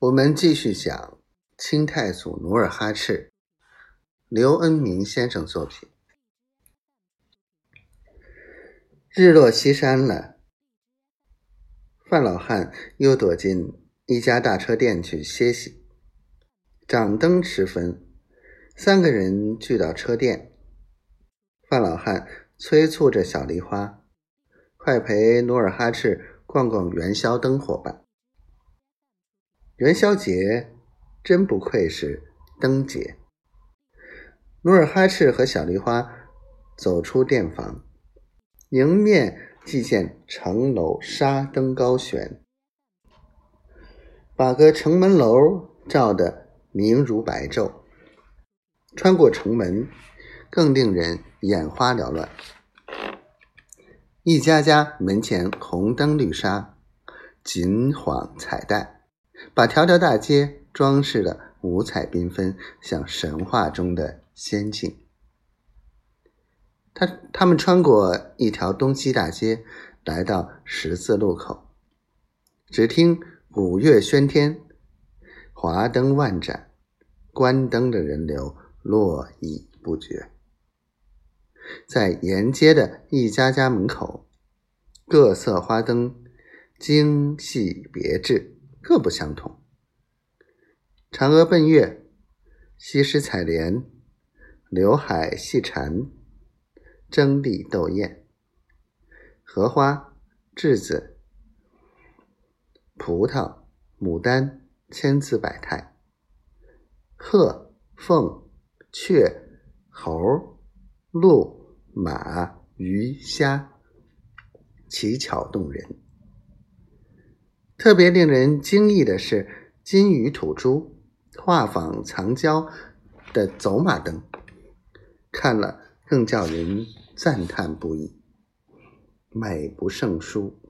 我们继续讲清太祖努尔哈赤，刘恩明先生作品。日落西山了，范老汉又躲进一家大车店去歇息。掌灯时分，三个人聚到车店，范老汉催促着小梨花，快陪努尔哈赤逛逛元宵灯火吧。元宵节真不愧是灯节。努尔哈赤和小梨花走出店房，迎面即见城楼纱灯高悬，把个城门楼照得明如白昼。穿过城门，更令人眼花缭乱。一家家门前红灯绿纱，锦晃彩带。把条条大街装饰的五彩缤纷，像神话中的仙境。他他们穿过一条东西大街，来到十字路口。只听五月喧天，华灯万盏，关灯的人流络绎不绝。在沿街的一家家门口，各色花灯精细别致。各不相同。嫦娥奔月，西施采莲，刘海戏蝉，争丽斗艳。荷花、栀子、葡萄、牡丹，千姿百态。鹤、凤、雀、猴、鹿、马、鱼、虾，奇巧动人。特别令人惊异的是，金鱼吐珠画舫藏娇的走马灯，看了更叫人赞叹不已，美不胜书。